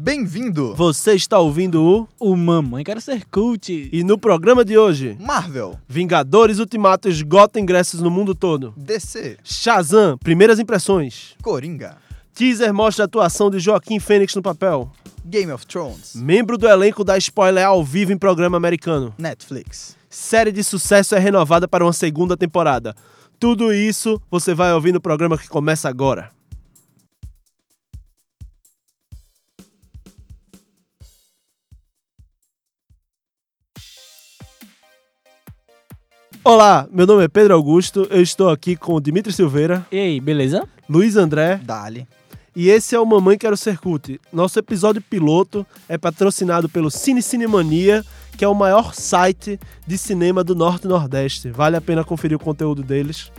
Bem-vindo! Você está ouvindo o O Mamãe Quero Ser Cult. e no programa de hoje, Marvel, Vingadores Ultimato esgota ingressos no mundo todo. DC, Shazam, primeiras impressões. Coringa, Teaser mostra a atuação de Joaquim Fênix no papel. Game of Thrones, Membro do elenco dá spoiler ao vivo em programa americano. Netflix. Série de sucesso é renovada para uma segunda temporada. Tudo isso você vai ouvir no programa que começa agora. Olá, meu nome é Pedro Augusto, eu estou aqui com o Dimitri Silveira, E aí, beleza? Luiz André Dali. e esse é o Mamãe Quero Ser Cult. Nosso episódio piloto é patrocinado pelo Cine Cinemania, que é o maior site de cinema do Norte e Nordeste. Vale a pena conferir o conteúdo deles.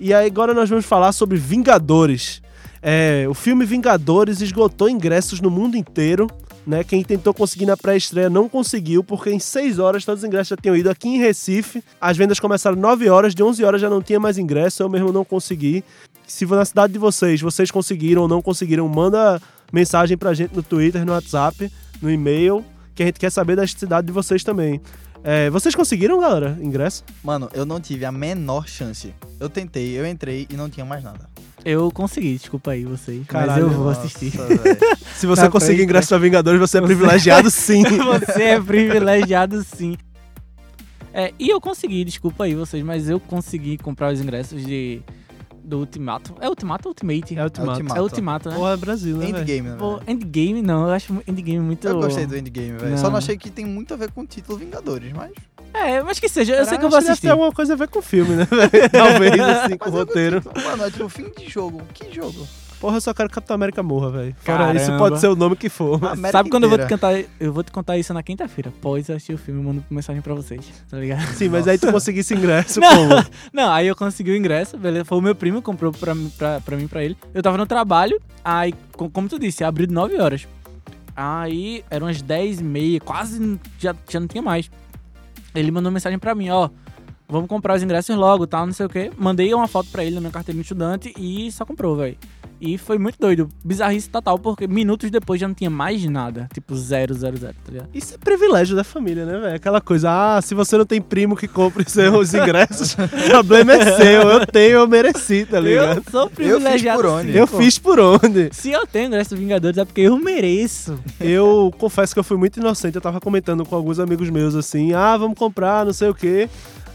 E aí agora nós vamos falar sobre Vingadores. É, o filme Vingadores esgotou ingressos no mundo inteiro. Né? Quem tentou conseguir na pré-estreia não conseguiu, porque em 6 horas todos os ingressos já tinham ido. Aqui em Recife, as vendas começaram 9 horas, de 11 horas já não tinha mais ingresso, eu mesmo não consegui. Se na cidade de vocês, vocês conseguiram ou não conseguiram, manda mensagem pra gente no Twitter, no WhatsApp, no e-mail, que a gente quer saber da cidade de vocês também. É, vocês conseguiram, galera, ingresso? Mano, eu não tive a menor chance. Eu tentei, eu entrei e não tinha mais nada. Eu consegui, desculpa aí vocês. mas Caralho, eu vou Nossa, assistir. Se você Tá, conseguir ingresso pra Vingadores, você é privilegiado sim. Você é privilegiado sim. É, e eu consegui, desculpa aí vocês, mas eu consegui comprar os ingressos de do Ultimato. É Ultimato ou Ultimate? É Ultimato. Ultimato. É Ultimato, né? É Brasil, né? Endgame, né? Pô? Endgame não, eu acho Endgame muito... Eu gostei do Endgame, velho. Só não achei que tem muito a ver com o título Vingadores, mas. É, mas que seja, eu sei que eu vou deve assistir. ter alguma coisa a ver com o filme, né? Talvez, assim, com o roteiro. Mano, é tipo fim de jogo. Que jogo? Porra, eu só quero que Capitão América morra, velho. Fora isso, pode ser o nome que for. mas- América Sabe quando eu vou te inteira. cantar? Eu vou te contar isso na quinta-feira. Após assistir o filme, eu mando mensagem pra vocês, tá ligado? Sim, mas aí tu conseguisse ingresso Não. como? Não, aí eu consegui o ingresso, beleza? Foi o meu primo que comprou pra, mim- pra, pra mim pra ele. Eu tava no trabalho, aí, co- como tu disse, abriu de 9 horas. Aí eram umas 10 e meia, quase já, já não tinha mais. Ele mandou mensagem pra mim, ó. Vamos comprar os ingressos logo, tal, não sei o quê. Mandei uma foto pra ele na minha carteirinha de estudante e só comprou, velho. E foi muito doido. Bizarrice total, porque minutos depois já não tinha mais nada. Tipo, zero, zero, zero, tá ligado? Isso é privilégio da família, né, velho? Aquela coisa, ah, se você não tem primo que compre seus ingressos, o problema é seu. Eu tenho, eu mereci, tá ligado? Eu sou Eu fiz privilegiado. por onde? Eu pô. fiz por onde? Se eu tenho ingresso do Vingadores é porque eu mereço. Eu confesso que eu fui muito inocente. Eu tava comentando com alguns amigos meus assim, ah, vamos comprar, não sei o quê.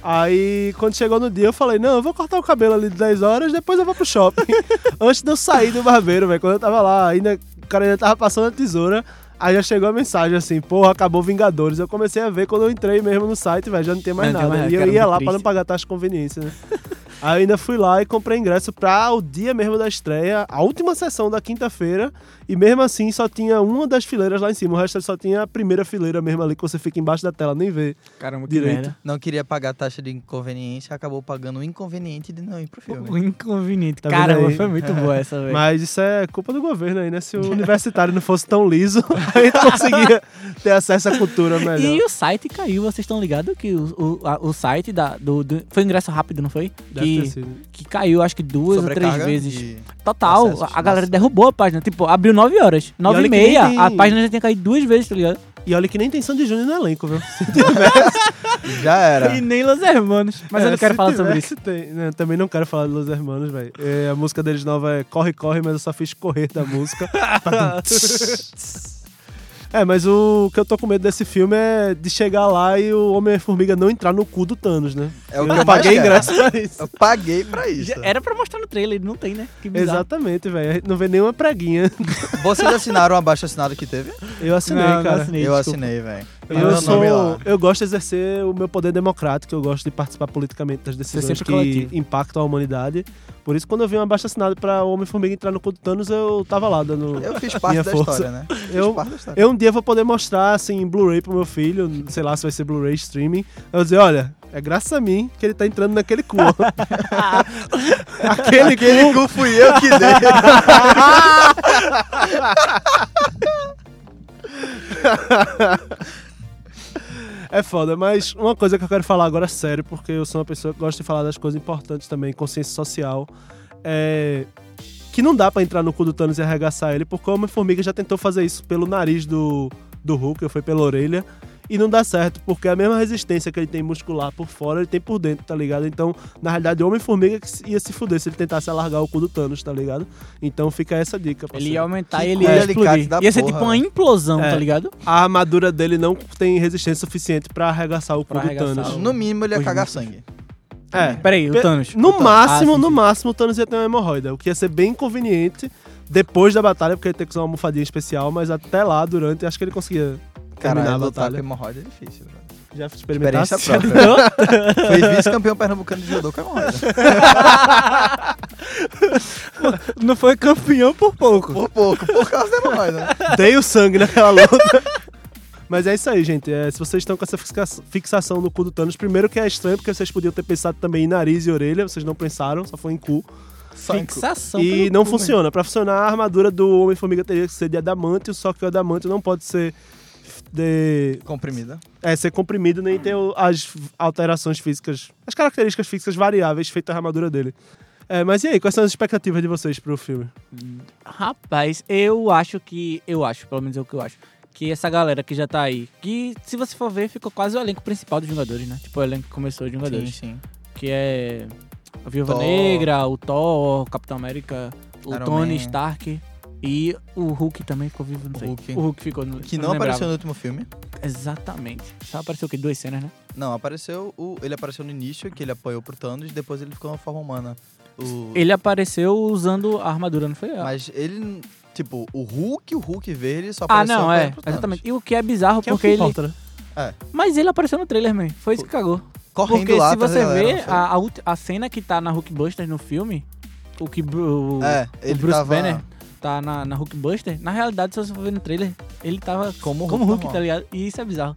Aí, quando chegou no dia, eu falei, não, eu vou cortar o cabelo ali de 10 horas, depois eu vou pro shopping. Antes de eu sair do barbeiro, velho, quando eu tava lá, ainda, o cara ainda tava passando a tesoura, aí já chegou a mensagem assim, porra, acabou Vingadores. Eu comecei a ver quando eu entrei mesmo no site, velho, já não tem mais Não tem nada. mais, e eu ia lá pra não triste. pagar taxa de conveniência, né? Aí ainda fui lá e comprei ingresso pra o dia mesmo da estreia, a última sessão da quinta-feira, e mesmo assim só tinha uma das fileiras lá em cima, o resto só tinha a primeira fileira mesmo ali que você fica embaixo da tela, nem vê. Caramba, que Direito. merda. Não queria pagar taxa de inconveniência, acabou pagando o inconveniente de não ir pro filme. O inconveniente. Tá Caramba, foi muito boa essa, velho. Mas isso é culpa do governo aí, né? Se o universitário não fosse tão liso, a gente conseguia ter acesso à cultura melhor. E o site caiu, vocês estão ligados que o, o, a- o site da, do, do- Foi ingresso rápido, não foi? Deve ter Que, sido. que caiu, acho que duas ou três vezes. Total, a galera derrubou a página. Tipo, abriu 9 horas. 9 olha e nem meia, tem- a página já tinha caído duas vezes, tá ligado? E olha que nem tem Sandy Júnior no elenco, viu? Já era. E nem Los Hermanos. Mas eu É, não quero se falar sobre tivesse, isso. tem. Né, também não quero falar de Los Hermanos, velho. É, a música deles nova é Corre, Corre, mas eu só fiz correr da música. é, mas o que eu tô com medo desse filme é de chegar lá e o Homem-Formiga não entrar no cu do Thanos, né? É o eu que eu paguei mais ingresso pra isso. Eu paguei pra isso. Já Era pra mostrar no trailer, não tem, né? Exatamente, velho. A gente não vê nenhuma preguinha. Vocês assinaram o abaixo assinado que teve? Eu assinei, Não, não cara. assinei, eu desculpa. assinei, velho. Eu, sou, eu gosto de exercer o meu poder democrático, eu gosto de participar politicamente das decisões sempre que coletivo. impactam a humanidade. Por isso, quando eu vi uma baixa assinada pra o Homem-Formiga entrar no cu do Thanos, eu tava lá dando. Eu fiz parte Minha da força. história, né? Fiz Eu- parte da história. Eu um dia vou poder mostrar, assim, Blu-ray pro meu filho, sei lá se vai ser Blu-ray streaming. Eu vou dizer, olha, é graças a mim que ele tá entrando naquele cu. Aquele Aquele cu fui eu que dei. É foda, mas uma coisa que eu quero falar agora sério, porque eu sou uma pessoa que gosta de falar das coisas importantes também, consciência social. É. que não dá pra entrar no cu do Thanos e arregaçar ele, porque o Homem-Formiga já tentou fazer isso pelo nariz do, do Hulk, ou foi pela orelha, e não dá certo, porque a mesma resistência que ele tem muscular por fora, ele tem por dentro, tá ligado? Então, na realidade, o Homem-Formiga que ia se fuder se ele tentasse alargar o cu do Thanos, tá ligado? Então fica essa dica. Ele parceiro. ia aumentar Que e ele ia explodir. Ia ser porra, tipo uma velho. implosão, É. tá ligado? A armadura dele não tem resistência suficiente pra arregaçar o cu Pra do arregaçar Thanos. o- No mínimo, ele ia Os cagar sangue. É. Peraí, o Thanos. No O Thanos. máximo, Ah, sim, no máximo, o Thanos ia ter uma hemorroida. O que ia ser bem inconveniente depois da batalha, porque ele ia ter que usar uma almofadinha especial, mas até lá, durante, acho que ele conseguia Caralho, a lutar com batalha. hemorroida é difícil, velho. Já experimentasse? Experiência própria. Foi vice-campeão pernambucano de judô com hemorroida. Não foi campeão por pouco. Por pouco, por causa da hemorroida. né? Dei o sangue naquela luta. Mas é isso aí, gente. É, se vocês estão com essa fixa- fixação no cu do Thanos, primeiro que é estranho, porque vocês podiam ter pensado também em nariz e orelha, vocês não pensaram, só foi em cu. Só em cu. Fixação. e não cu, funciona. Pra funcionar, a armadura do Homem-Formiga teria que ser de adamantio, só que o adamantio não pode ser de Comprimida. é, ser comprimido nem ter as alterações físicas, as características físicas variáveis feitas à armadura dele. É, mas e aí, quais são as expectativas de vocês pro filme? Rapaz, eu acho que. Eu acho, pelo menos é o que eu acho. Que essa galera que já tá aí. Que, se você for ver, ficou quase o elenco principal dos Vingadores, né? Tipo, o elenco que começou de Vingadores. Sim, sim. Que é. A Viúva Thor. Negra, o Thor, o Capitão América, o Iron Tony Man. Stark. E o Hulk também ficou vivo, não O sei. Hulk. O Hulk ficou. No, Que não lembrava. apareceu no último filme. Exatamente. Só apareceu o quê? Duas cenas, né? Não, apareceu. O, ele apareceu no início, que ele apoiou pro Thanos, e depois ele ficou na forma humana. O, Ele apareceu usando a armadura, não foi? Mas ele. Tipo, o Hulk, o Hulk verde só ah, apareceu não, apoiando é. Exatamente. E o que é bizarro, Que é o porque que ele. né? Mas ele apareceu no trailer, man. Foi isso que cagou. Correndo Porque lá se você galera, vê não a, a, a cena que tá na Hulkbuster no filme, o que o, É, o ele Bruce tava Banner tá na, na Hulkbuster, na realidade, se você for ver no trailer, ele tava como como Hulk, normal. tá ligado? E isso é bizarro.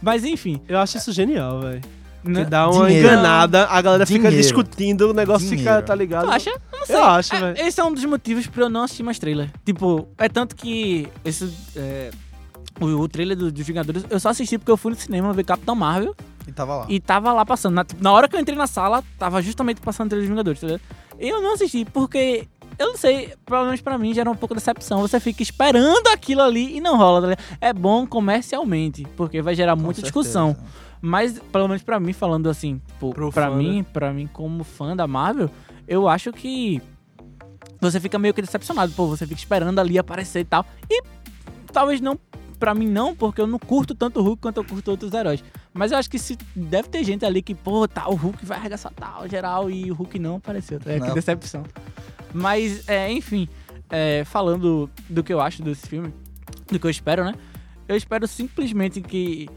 Mas enfim. Eu acho isso genial, velho. Que né? dá uma Dinheiro. enganada, a galera fica Dinheiro. discutindo, o negócio fica, Dinheiro. tá ligado? Tu acha? Eu não sei. Eu acho, É, velho. Esse é um dos motivos pra eu não assistir mais trailer. Tipo, é tanto que esse. é, o, o trailer do- dos Vingadores, eu só assisti porque eu fui no cinema ver Capitão Marvel E tava lá. e tava lá passando. Na, na hora que eu entrei na sala, tava justamente passando o trailer dos Vingadores, tá ligado? E eu não assisti porque. Eu não sei, pelo menos pra mim gera um pouco de decepção. Você fica esperando aquilo ali e não rola, tá? É bom comercialmente, porque vai gerar Com muita certeza. discussão. Mas, pelo menos pra mim, falando assim, fã, mim, pra mim, como fã da Marvel, eu acho que você fica meio que decepcionado, pô, você fica esperando ali aparecer e tal. E talvez não, pra mim não, porque eu não curto tanto o Hulk quanto eu curto outros heróis. Mas eu acho que se deve ter gente ali que, pô, tá, o Hulk vai arregaçar tal, geral, e o Hulk não apareceu. Tá? ligado? Que Não. decepção. Mas, é, enfim, é, falando do que eu acho desse filme, do que eu espero, né? Eu espero simplesmente que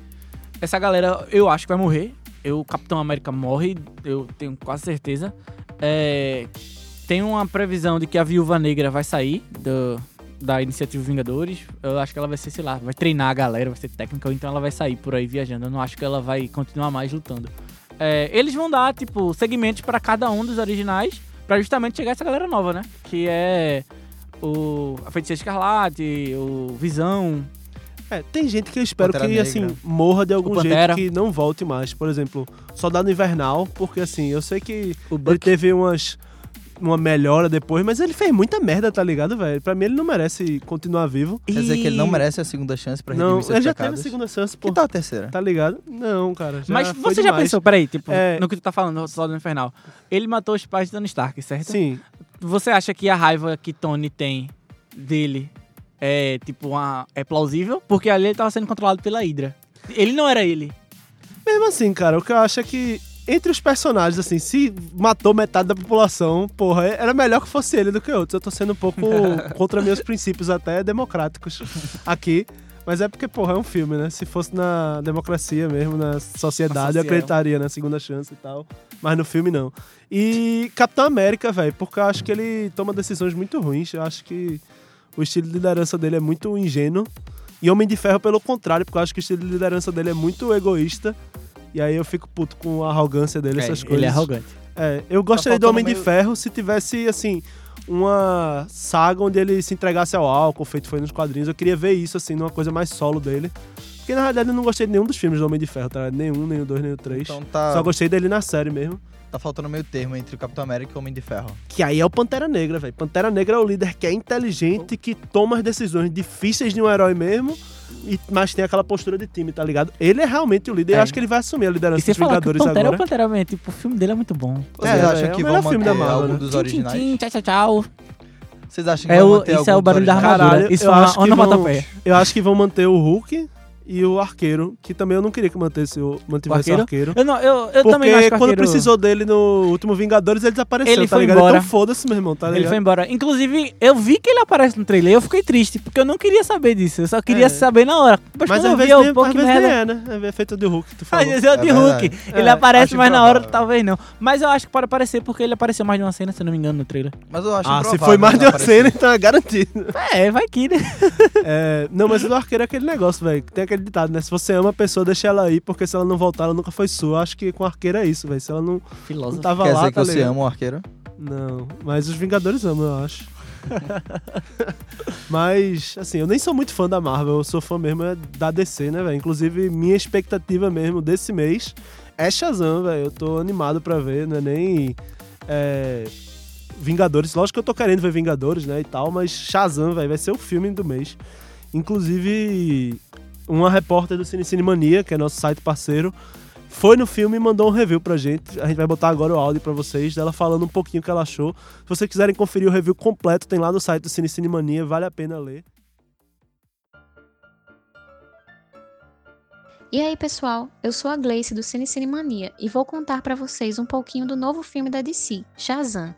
essa galera, eu acho que vai morrer. Eu, o Capitão América morre, eu tenho quase certeza. É, tem uma previsão de que a Viúva Negra vai sair do, da Iniciativa Vingadores. Eu acho que ela vai ser, sei lá, vai treinar a galera, vai ser técnica, ou então ela vai sair por aí viajando. Eu não acho que ela vai continuar mais lutando. É, eles vão dar, tipo, segmentos pra cada um dos originais, pra justamente chegar essa galera nova, né? Que é o a Feiticeira Escarlate, o Visão, É, tem gente que eu espero Pantera que, Negra. assim, morra de algum jeito que não volte mais. Por exemplo, Soldado Invernal, porque, assim, eu sei que o ele teve umas... Uma melhora depois, mas ele fez muita merda, tá ligado, velho? Pra mim, ele não merece continuar vivo. Quer dizer que ele não merece a segunda chance pra Não, redimir seus ele já teve pecados. a segunda chance, pô. Que tal a terceira? Tá ligado? Não, cara. já Mas você já demais. pensou, peraí, tipo, É. no que tu tá falando, no Soldado Infernal. Ele matou os pais de Tony Stark, certo? Sim. Você acha que a raiva que Tony tem dele é, tipo, uma, é plausível? Porque ali ele tava sendo controlado pela Hydra. Ele não era ele. Mesmo assim, cara, o que eu acho é que entre os personagens, assim, se matou metade da população, porra, era melhor que fosse ele do que outros. Eu tô sendo um pouco contra meus princípios até democráticos aqui. Mas é porque, porra, é um filme, né? Se fosse na democracia mesmo, na sociedade, eu acreditaria na segunda chance e tal. Mas no filme, não. E Capitão América, velho, porque eu acho que ele toma decisões muito ruins. Eu acho que o estilo de liderança dele é muito ingênuo. E Homem de Ferro, pelo contrário, porque eu acho que o estilo de liderança dele é muito egoísta. E aí eu fico puto com a arrogância dele, essas coisas. ele é arrogante. É, eu gostaria do Homem de meio- Ferro se tivesse, assim, uma saga onde ele se entregasse ao álcool, feito foi nos quadrinhos. Eu queria ver isso, assim, numa coisa mais solo dele. Porque na realidade eu não gostei de nenhum dos filmes do Homem de Ferro, tá? Nenhum, nem o 2, nem o 3. Então tá, Só gostei dele na série mesmo. Tá faltando meio termo entre o Capitão América e o Homem de Ferro. Que aí é o Pantera Negra, velho. Pantera Negra é o líder que é inteligente, que toma as decisões difíceis de um herói mesmo, e, mas tem aquela postura de time, tá ligado? Ele é realmente o líder. É. Eu acho que ele vai assumir a E liderança você dos falar que o Vingadores Pantera é o agora. Pantera Man, tipo, o filme dele é muito bom. Vocês É, acham é o que melhor vão filme da manter Marvel, algum né? dos Tchim, originais? tchim, tchau, tchau, tchau. Vocês acham que É vão o, manter isso algum é o barulho da armadura. Caralho, Isso eu é uma onomatopeia. Eu acho que vão manter o Hulk e o Arqueiro, que também eu não queria que mantesse o, mantivesse o Arqueiro. Eu, não, eu, eu também acho que o quando Arqueiro- precisou dele no último Vingadores, ele desapareceu, Ele tá foi ligado? embora. Então foda-se, meu irmão, tá ligado? Ele foi embora. Inclusive, eu vi que ele aparece no trailer e eu fiquei triste, porque eu não queria saber disso. Eu só queria É. saber na hora. Mas, Mas às vi, vezes, eu, nem, pô, às que vezes nem merda. é, né? Às é feito de Hulk, tu Às falou. vezes é o de É Hulk. Ele É, aparece, mas na hora talvez não. Mas eu acho que pode aparecer porque ele apareceu mais de uma cena, se eu não me engano, no trailer. Mas eu acho Ah, se foi mais de uma cena, então é garantido. É, vai que, né? É, não, mas o do arqueiro é aquele negócio, velho. Tem aquele ditado, né? Se você ama a pessoa, deixa ela aí, porque se ela não voltar, ela nunca foi sua. Acho que com o arqueiro é isso, velho. Se ela não, não Filósofo. tava Quer lá, dizer que tá você ligado? ama o arqueiro? Não, mas os Vingadores amam, eu acho. mas, assim, eu nem sou muito fã da Marvel, eu sou fã mesmo é da DC, né, velho? Inclusive, minha expectativa mesmo desse mês é Shazam, velho. Eu tô animado pra ver, não é nem. é, Vingadores. Lógico que eu tô querendo ver Vingadores, né, e tal, mas Shazam, velho, vai ser o filme do mês. Inclusive, uma repórter do Cine Cine Mania, que é nosso site parceiro, foi no filme e mandou um review pra gente. A gente vai botar agora o áudio pra vocês, dela falando um pouquinho o que ela achou. Se vocês quiserem conferir o review completo, tem lá no site do Cine Cine Mania, vale a pena ler. E aí, pessoal? Eu sou a Gleice do Cine Cinemania e vou contar pra vocês um pouquinho do novo filme da DC, Shazam.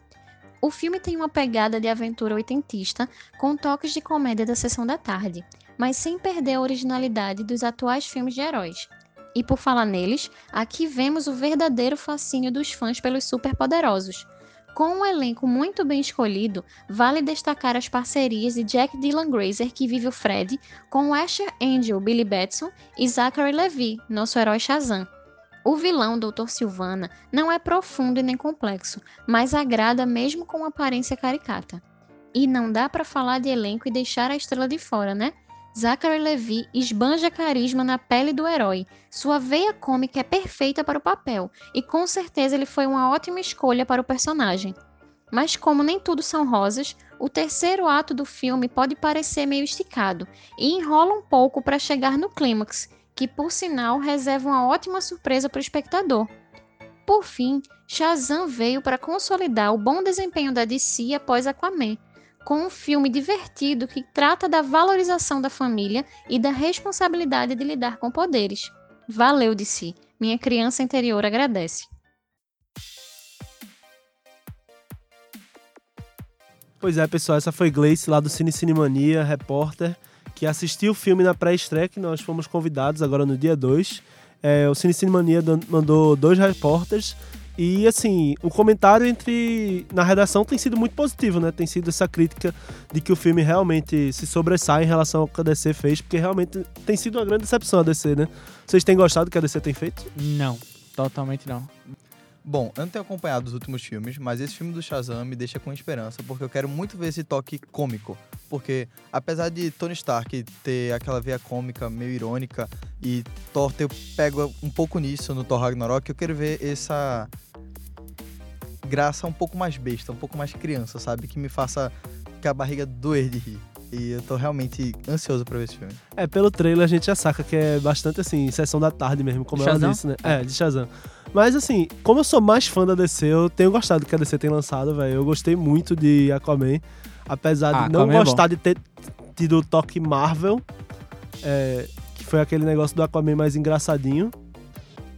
O filme tem uma pegada de aventura oitentista, com toques de comédia da sessão da tarde, mas sem perder a originalidade dos atuais filmes de heróis. E por falar neles, aqui vemos o verdadeiro fascínio dos fãs pelos superpoderosos. Com um elenco muito bem escolhido, vale destacar as parcerias de Jack Dylan Grazer, que vive o Fred, com Asher Angel, Billy Batson e Zachary Levi, nosso herói Shazam. O vilão, Dr. Silvana, não é profundo e nem complexo, mas agrada mesmo com aparência caricata. E não dá pra falar de elenco e deixar a estrela de fora, né? Zachary Levi esbanja carisma na pele do herói. Sua veia cômica é perfeita para o papel, e com certeza ele foi uma ótima escolha para o personagem. Mas como nem tudo são rosas, o terceiro ato do filme pode parecer meio esticado e enrola um pouco para chegar no clímax, que por sinal reserva uma ótima surpresa para o espectador. Por fim, Shazam veio para consolidar o bom desempenho da DC após Aquaman, com um filme divertido que trata da valorização da família e da responsabilidade de lidar com poderes. Valeu, DC. Minha criança interior agradece. Pois é, pessoal, essa foi Gleice lá do Cine Cinemania, repórter, que assistiu o filme na pré-estreia, que nós fomos convidados agora no dia 2. É, o Cine Cinemania mandou dois repórteres e, assim, o comentário entre na redação tem sido muito positivo, né? Tem sido essa crítica de que o filme realmente se sobressai em relação ao que a DC fez, porque realmente tem sido uma grande decepção a DC, né? Vocês têm gostado do que a DC tem feito? Não, totalmente não. Bom, eu não tenho acompanhado os últimos filmes, mas esse filme do Shazam me deixa com esperança, porque eu quero muito ver esse toque cômico. Porque, apesar de Tony Stark ter aquela veia cômica meio irônica e Thor ter pego um pouco nisso no Thor Ragnarok, eu quero ver essa graça um pouco mais besta, um pouco mais criança, sabe? Que me faça que a barriga doer de rir. E eu tô realmente ansioso pra ver esse filme. É, pelo trailer a gente já saca que é bastante assim, sessão da tarde mesmo, como ela Shazam? disse, né? É, de Shazam. Mas assim, como eu sou mais fã da DC, eu tenho gostado do que a DC tem lançado, velho. Eu gostei muito de Aquaman, apesar de Ah, não Aquaman é gostar de ter tido o toque Marvel, é, que foi aquele negócio do Aquaman mais engraçadinho.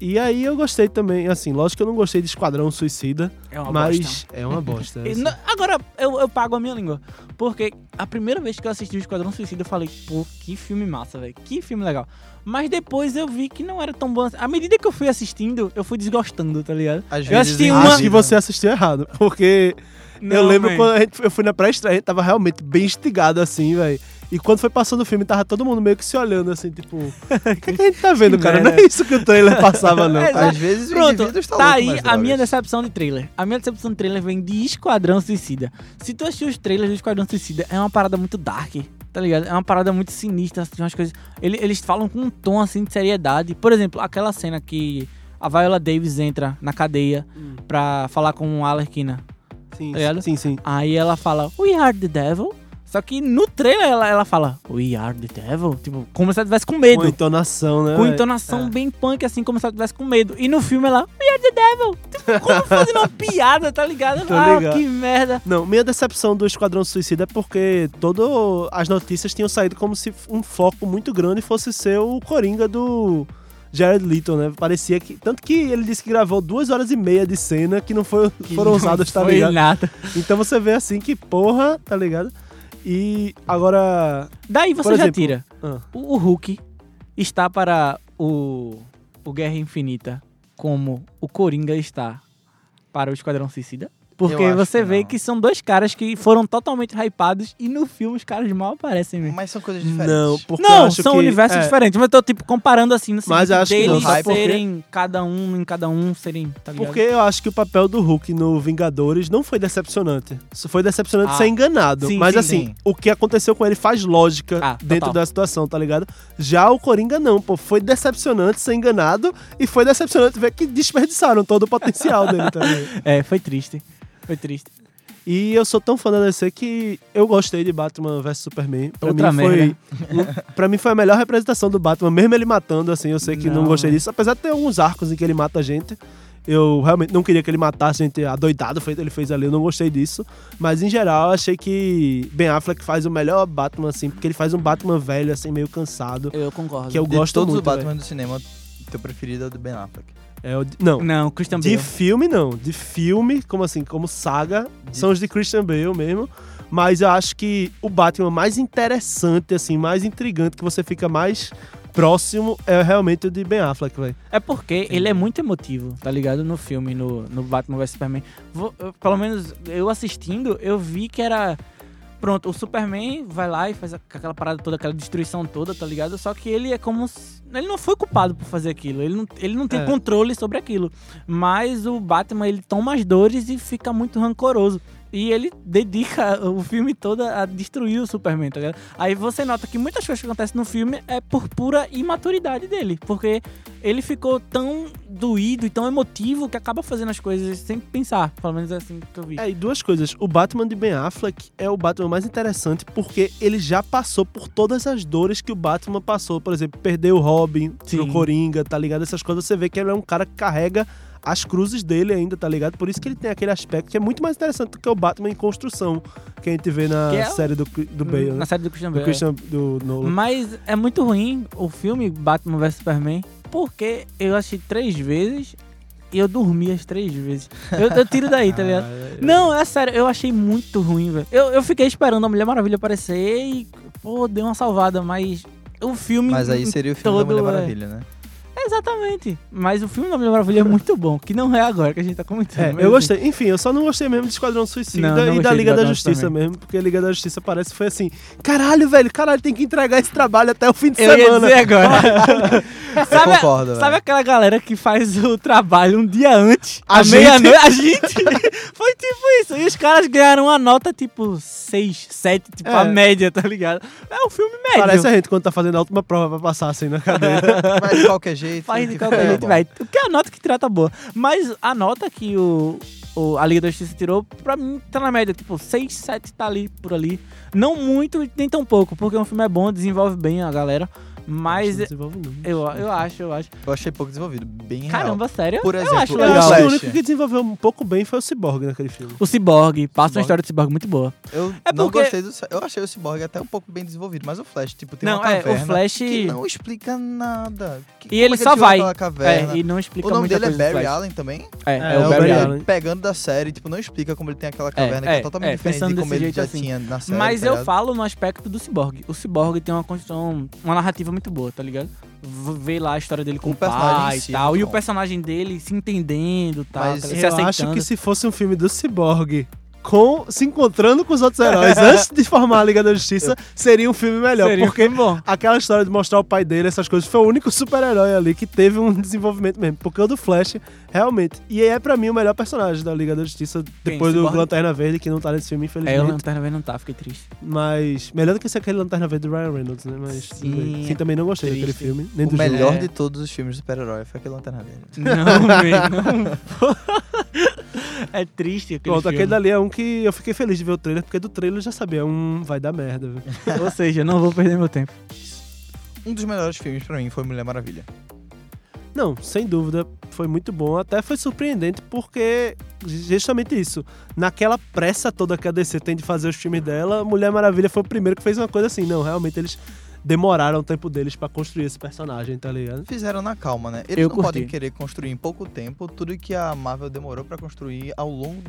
E aí eu gostei também, assim, lógico que eu não gostei de Esquadrão Suicida, É uma mas bosta. é uma bosta. Assim. não- Agora, eu, eu pago a minha língua. Porque a primeira vez que eu assisti o Esquadrão Suicida, eu falei, pô, que filme massa, velho. Que filme legal. Mas depois eu vi que não era tão bom. assim. À medida que eu fui assistindo, eu fui desgostando, tá ligado? Às Eu assisti é uma- Acho que você assistiu errado, porque eu Não, lembro man. quando a gente, eu fui na pré-estreia, a gente tava realmente bem instigado assim, velho. E quando foi passando o filme, tava todo mundo meio que se olhando assim, tipo, o que, que a gente tá vendo, Que cara? Não merda. é isso que o trailer passava, não. É, tá? Às vezes o Pronto, está tá louco aí a minha decepção de trailer. A minha decepção de trailer vem de Esquadrão Suicida. Se tu assistiu os trailers do Esquadrão Suicida, é uma parada muito dark. Tá ligado? É uma parada muito sinistra, assim, umas coisas. Ele- eles falam com um tom assim de seriedade. Por exemplo, aquela cena que a Viola Davis entra na cadeia Hum. pra falar com a Alerquina. Sim, Tá sim, sim. Aí ela fala, We are the devil. Só que no trailer ela, ela fala, We are the devil. Tipo, como se ela tivesse com medo. Com entonação, né? Com entonação É. bem punk, assim, como se ela tivesse com medo. E no filme ela, We are the devil. Tipo, como fazendo uma piada, tá ligado? Tô ah, ligado. que merda. Não, minha decepção do Esquadrão Suicida é porque todo as notícias tinham saído como se um foco muito grande fosse ser o Coringa do Jared Leto, né? Parecia que. Tanto que ele disse que gravou duas horas e meia de cena que não foi, Que foram não usadas, tá ligado? nada. Então você vê assim que porra, tá ligado? E agora. Daí você Por já exemplo, tira. ah, O, o Hulk está para o, o Guerra Infinita como o Coringa está para o Esquadrão Suicida? Porque você que vê não. que são dois caras que foram totalmente hypados e no filme os caras mal aparecem mesmo. Mas são coisas diferentes. não, porque eu Não, acho são que, universos é, diferentes, mas eu tô tipo comparando assim no Mas sentido acho que não, serem cada um em cada um serem, tá? Porque eu acho que o papel do Hulk no Vingadores não foi decepcionante. Foi decepcionante Ah, ser enganado. sim, Mas sim, assim, sim. o que aconteceu com ele faz lógica Ah, dentro total. da situação, tá ligado? Já o Coringa não, pô. Foi decepcionante ser enganado e foi decepcionante ver que desperdiçaram todo o potencial dele também. É, foi triste. Foi triste. E eu sou tão fã da DC que eu gostei de Batman vs Superman. Pra Outra mim foi, merda. pra mim foi a melhor representação do Batman, mesmo ele matando, assim, eu sei que não, Não. gostei disso, apesar de ter alguns arcos em que ele mata a gente. Eu realmente não queria que ele matasse a gente adoidado, feito ele fez ali, eu não gostei disso. Mas em geral, eu achei que Ben Affleck faz o melhor Batman, assim, porque ele faz um Batman velho, assim, meio cansado. Eu concordo. Que eu De gosto todos muito. os Batman velho. do cinema, teu preferido é o do Ben Affleck. É o de- não, Não, Christian De Bale. filme, não. De filme, como assim, como saga, são os de Christian Bale mesmo. Mas eu acho que o Batman mais interessante, assim, mais intrigante, que você fica mais próximo, é realmente o de Ben Affleck, velho. É porque ele é muito emotivo, tá ligado? No filme, no, no Batman vs Superman. Vou- eu- pelo menos eu assistindo, eu vi que era. Pronto, o Superman vai lá e faz aquela parada toda, aquela destruição toda, tá ligado? Só que ele é como. se- Ele não foi culpado por fazer aquilo. Ele não, ele não tem É. controle sobre aquilo. Mas o Batman, ele toma as dores e fica muito rancoroso. E ele dedica o filme todo a destruir o Superman, tá ligado? Aí você nota que muitas coisas que acontecem no filme é por pura imaturidade dele. Porque ele ficou tão doído e tão emotivo que acaba fazendo as coisas sem pensar. Pelo menos é assim que eu vi. É, e duas coisas. O Batman de Ben Affleck é o Batman mais interessante porque ele já passou por todas as dores que o Batman passou. Por exemplo, perder o Robin Sim. Coringa, tá ligado? Essas coisas você vê que ele é um cara que carrega as cruzes dele ainda, tá ligado? Por isso que ele tem aquele aspecto que é muito mais interessante do que o Batman em construção que a gente vê na é série do, do Bale, Na né? série do Christian Do Bale. Christian do Nolan. Mas é muito ruim o filme Batman vs Superman, porque eu assisti três vezes e eu dormi as três vezes. Eu, eu tiro daí, tá ligado? Ah, Não, é sério, eu achei muito ruim, velho. Eu, eu fiquei esperando a Mulher Maravilha aparecer e, pô, deu uma salvada, mas o filme. Mas aí seria o filme todo, da Mulher é. Maravilha, né? Exatamente. Mas o filme da Mulher Maravilha é muito bom, que não é agora que a gente tá comentando. É, mas eu gostei. Enfim, eu só não gostei mesmo de Esquadrão Suicida Não, não e da Liga da Justiça também. mesmo, porque a Liga da Justiça parece que foi assim: caralho, velho, caralho, tem que entregar esse trabalho até o fim de Eu ia semana. dizer agora. Eu sabe, concordo, sabe aquela galera que faz o trabalho um dia antes? A meia-noite? A gente? Foi tipo isso. E os caras ganharam uma nota tipo 6, 7, tipo É. a média, tá ligado? É um filme médio. Parece a gente quando tá fazendo a última prova pra passar assim na cadeira. Vai de qualquer jeito. Faz de que qualquer jeito, velho. O que é a nota que trata boa. Mas a nota que o, o- a Liga da Justiça tirou, pra mim, tá na média. Tipo, 6, 7 tá ali, por ali. Não muito nem tão pouco, porque o filme é bom, desenvolve bem a galera. Mas eu, eu acho, eu acho. Eu achei pouco desenvolvido, bem real. Caramba, sério? Por eu exemplo, acho Eu legal. acho que o único que desenvolveu um pouco bem foi o Cyborg naquele filme. O Cyborg, passa Cyborg. uma história do Cyborg muito boa. Eu É não porque- gostei do. Eu achei o Cyborg até um pouco bem desenvolvido, mas o Flash, tipo, tem Não, uma é, o caverna Flash- que não explica nada. Que- E ele é que só tirou vai. Caverna? É, e não explica O nome dele é Barry. Allen também. É, É, é, é o o Barry Barry Allen. Pegando da série, tipo, não explica como ele tem aquela caverna, que é, é totalmente é, diferente pensando de como desse ele jeito já assim. tinha na série. Mas tá eu falo no aspecto do Cyborg. O Cyborg tem uma construção, uma narrativa muito boa, tá ligado? V- Vê lá a história dele com O o personagem pai e si é tal. muito E o personagem dele se entendendo e tal. Mas tá? Eu se acho que se fosse um filme do Cyborg com se encontrando com os outros heróis antes de formar a Liga da Justiça, seria um filme melhor. Seria um porque filme bom. aquela história de mostrar o pai dele, essas coisas, foi o único super-herói ali que teve um desenvolvimento mesmo. Porque o do Flash, realmente. E é pra mim o melhor personagem da Liga da Justiça, depois do? Lanterna Verde, que não tá nesse filme, É, o infelizmente. Lanterna Verde não tá, fiquei triste. Mas melhor do que ser aquele Lanterna Verde do Ryan Reynolds, né? Mas Sim, bem. é Sim, também não gostei daquele triste. filme. Nem O do melhor É. de todos os filmes de super-herói foi aquele Lanterna Verde. Não, velho, não. É triste aquele Pronto, filme. aquele dali é um que eu fiquei feliz de ver o trailer, porque do trailer eu já sabia, um vai dar merda. Ou seja, não vou perder meu tempo. Um dos melhores filmes pra mim foi Mulher Maravilha. Não, sem dúvida, foi muito bom. Até foi surpreendente, porque justamente isso. Naquela pressa toda que a DC tem de fazer os filmes dela, Mulher Maravilha foi o primeiro que fez uma coisa assim. Não, realmente eles demoraram o tempo deles pra construir esse personagem, tá ligado? Fizeram na calma, né? Eles Eu não curti. podem querer construir em pouco tempo tudo que a Marvel demorou pra construir ao longo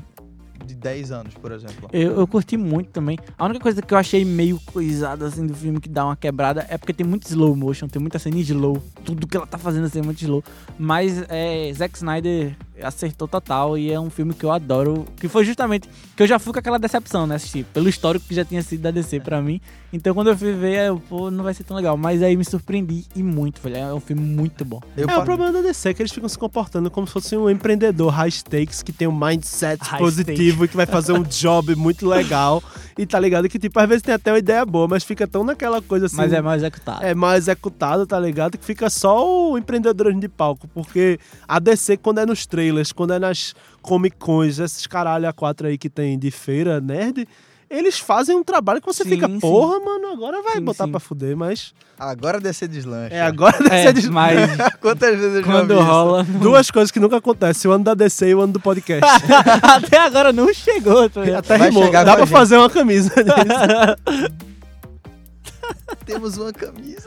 de 10 anos, por exemplo. Eu, eu curti muito também. A única coisa que eu achei meio coisada assim do filme que dá uma quebrada é porque tem muito slow motion, tem muita cena em slow. Tudo que ela tá fazendo assim é muito slow. Mas é, Zack Snyder acertou total e é um filme que eu adoro. Que foi justamente que eu já fui com aquela decepção, né? Assistir, pelo histórico que já tinha sido da DC pra mim. Então quando eu fui ver, eu, pô, não vai ser tão legal. Mas aí me surpreendi e muito, velho. É um filme muito bom. Eu é, pa- o problema da DC é que eles ficam se comportando como se fosse um empreendedor high stakes que tem um mindset High positivo e que vai fazer um job muito legal. E tá ligado que, tipo, às vezes tem até uma ideia boa, mas fica tão naquela coisa assim. Mas é mal executado. é mal executado, tá ligado? Que fica só o empreendedorismo de palco. Porque a DC, quando é nos trailers, quando é nas Comic Cons, esses caralho a quatro aí que tem de feira nerd, eles fazem um trabalho que você Sim, fica, sim. porra, mano, agora vai Sim, botar sim. pra fuder, mas. Agora descer deslancha. É, agora DC É, diz- mas Quantas vezes eu já quando vi isso? rola. Duas coisas que nunca acontecem, o ano da DC e o ano do podcast. Até agora não chegou, tá? Até Vai rimou. Dá pra gente. fazer uma camisa disso. Temos uma camisa.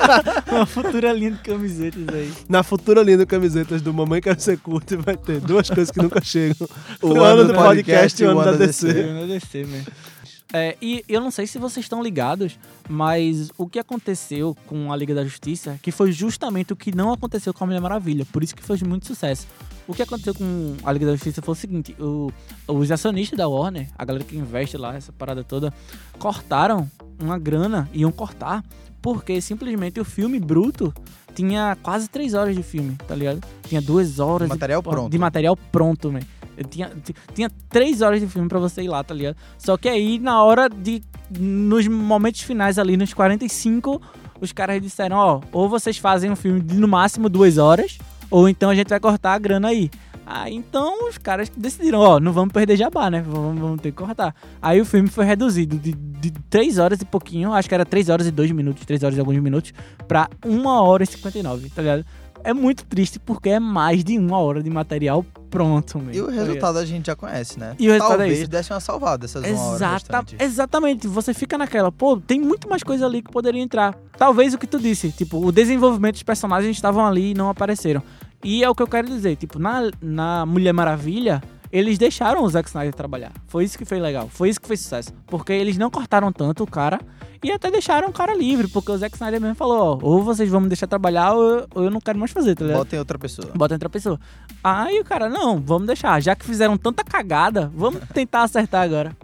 Uma futura linha de camisetas aí. Na futura linha de camisetas do Mamãe Quero Ser Curto vai ter duas coisas que nunca chegam. O O, ano do podcast e o ano da DC. Eu não descer mesmo. É, e eu não sei se vocês estão ligados, mas o que aconteceu com a Liga da Justiça, que foi justamente o que não aconteceu com a Mulher Maravilha, por isso que fez muito sucesso. O que aconteceu com a Liga da Justiça foi o seguinte: o- os acionistas da Warner, a galera que investe lá, essa parada toda, cortaram uma grana, iam cortar, porque simplesmente o filme bruto tinha quase três horas de filme, tá ligado? Tinha duas horas De material de, pronto. de material pronto, man. Eu tinha, ti- tinha três horas de filme pra você ir lá, tá ligado? Só que aí, na hora de. Nos momentos finais ali, nos 45, os caras disseram: ó, ou vocês fazem um filme de no máximo duas horas, ou então a gente vai cortar a grana aí. Aí então os caras decidiram: ó, não vamos perder jabá, né? Vamos, vamos ter que cortar. Aí o filme foi reduzido de, de 3 horas e pouquinho, acho que era 3 horas e 2 minutos, 3 horas e alguns minutos, pra 1 hora e 59, tá ligado? É muito triste porque é mais de uma hora de material pronto, mesmo. E o tá resultado a gente já conhece, né? E o resultado é Talvez isso. desse uma salvada essas Exata, exatamente, você fica naquela, pô, tem muito mais coisa ali que poderia entrar. Talvez o que tu disse, tipo, o desenvolvimento dos personagens estavam ali e não apareceram. E é o que eu quero dizer, tipo, na, na Mulher Maravilha, eles deixaram o Zack Snyder trabalhar. Foi isso que foi legal, foi isso que fez sucesso. Porque eles não cortaram tanto o cara e até deixaram o cara livre, porque o Zack Snyder mesmo falou, ó, ou vocês vão me deixar trabalhar ou eu, ou eu não quero mais fazer, tá ligado? Botem outra pessoa. Bota outra pessoa. Aí o cara, não, vamos deixar. Já que fizeram tanta cagada, vamos tentar acertar agora.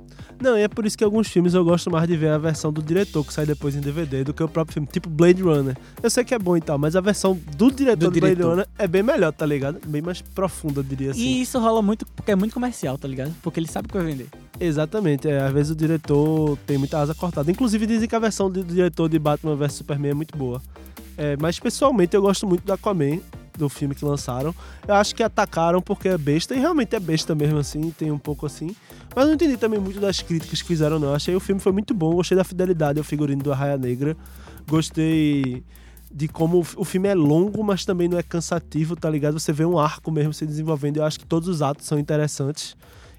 Não, e é por isso que alguns filmes eu gosto mais de ver a versão do diretor que sai depois em DVD do que o próprio filme, tipo Blade Runner. Eu sei que é bom e tal, mas a versão do diretor do, Do Blade diretor. Runner é bem melhor, tá ligado? Bem mais profunda, eu diria assim. E isso rola muito porque é muito comercial, tá ligado? Porque ele sabe o que vai vender. Exatamente, é, às vezes o diretor tem muita asa cortada. Inclusive dizem que a versão do diretor de Batman vs Superman é muito boa. É, mas pessoalmente eu gosto muito do Aquaman, do filme que lançaram. Eu acho que atacaram porque é besta, e realmente é besta mesmo assim, tem um pouco assim. Mas não entendi também muito das críticas que fizeram, não. Achei o filme foi muito bom, gostei da fidelidade ao figurino do Arraia Negra. Gostei de como o- filme é longo, mas também não é cansativo, tá ligado? Você vê um arco mesmo se desenvolvendo. Eu acho que todos os atos são interessantes.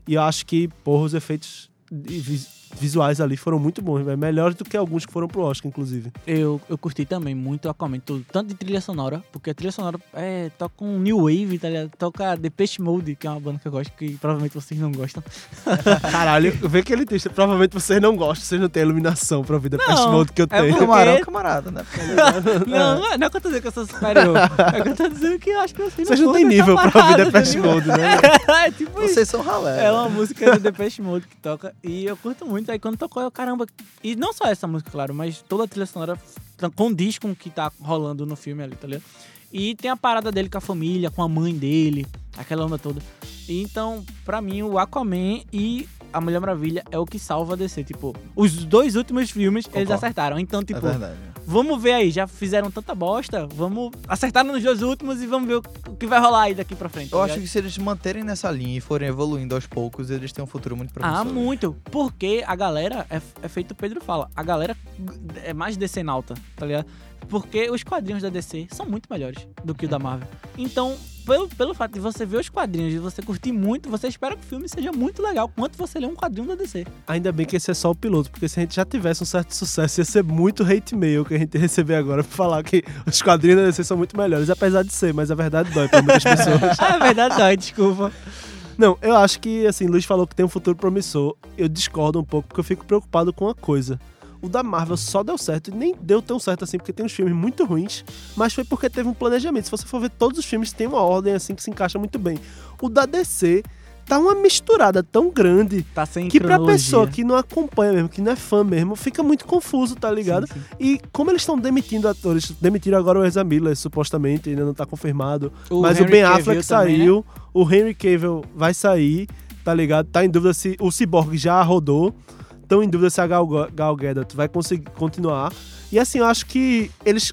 E eu acho que, porra, os efeitos visuais ali foram muito bons, velho. Melhores do que alguns que foram pro Oscar, inclusive. Eu, eu curti também muito Aquaman, tudo, tanto de trilha sonora, porque a trilha sonora é, toca um New Wave, tá ligado? Toca Depeche Mode, que é uma banda que eu gosto, que provavelmente vocês não gostam. Caralho, vê aquele texto. Provavelmente vocês não gostam, vocês não têm iluminação pra vida Não, Pest Mode que eu é tenho. porque- Camarão, camarada, né? Não, não é, não é que eu tô dizendo que eu sou superior. É que eu tô dizendo que eu acho que vocês Vocês não têm nível essa pra ouvir Depeche entendeu? Mode, né? É, tipo isso. Vocês são ralé. É uma música do Depeche Mode que toca e eu curto muito. Aí quando tocou, eu, caramba. E não só essa música, claro, mas toda a trilha sonora f- condiz com o que tá rolando no filme ali, tá ligado? E tem a parada dele com a família, com a mãe dele, aquela onda toda. E então, pra mim, o Aquaman e a Mulher Maravilha é o que salva a DC. Tipo, os dois últimos filmes eles Concordo. acertaram. Então, É tipo, verdade. Vamos ver aí, já fizeram tanta bosta, vamos acertar nos dois últimos e vamos ver o que vai rolar aí daqui pra frente. tá Eu ligado? acho que se eles manterem nessa linha e forem evoluindo aos poucos, eles têm um futuro muito promissor. Ah, muito. Porque a galera, é, é feito o Pedro fala, a galera é mais DC nauta, tá ligado? Porque os quadrinhos da DC são muito melhores do que o da Marvel. Então, pelo, pelo fato de você ver os quadrinhos e você curtir muito, você espera que o filme seja muito legal, quanto você lê um quadrinho da DC. Ainda bem que esse é só o piloto, porque se a gente já tivesse um certo sucesso, ia ser muito hate mail que a gente ia receber agora pra falar que os quadrinhos da DC são muito melhores, apesar de ser, mas a verdade dói pra muitas pessoas. é verdade, dói, desculpa. Não, eu acho que, assim, Luiz falou que tem um futuro promissor. Eu discordo um pouco, porque eu fico preocupado com uma coisa. O da Marvel só deu certo, e nem deu tão certo assim, porque tem uns filmes muito ruins, mas foi porque teve um planejamento. Se você for ver todos os filmes, tem uma ordem assim que se encaixa muito bem. O da DC tá uma misturada tão grande Tá que pra pessoa que não acompanha mesmo, que não é fã mesmo, fica muito confuso, tá ligado? Sim, sim. E como eles estão demitindo atores, demitiram agora o Ezra Miller, supostamente, ainda não tá confirmado. O mas Henry o Ben Cavill Affleck também, né? saiu, o Henry Cavill vai sair, tá ligado? Tá em dúvida se o Cyborg já rodou. Estão em dúvida se a Gal, Gal Gadot vai conseguir continuar. E assim, eu acho que eles.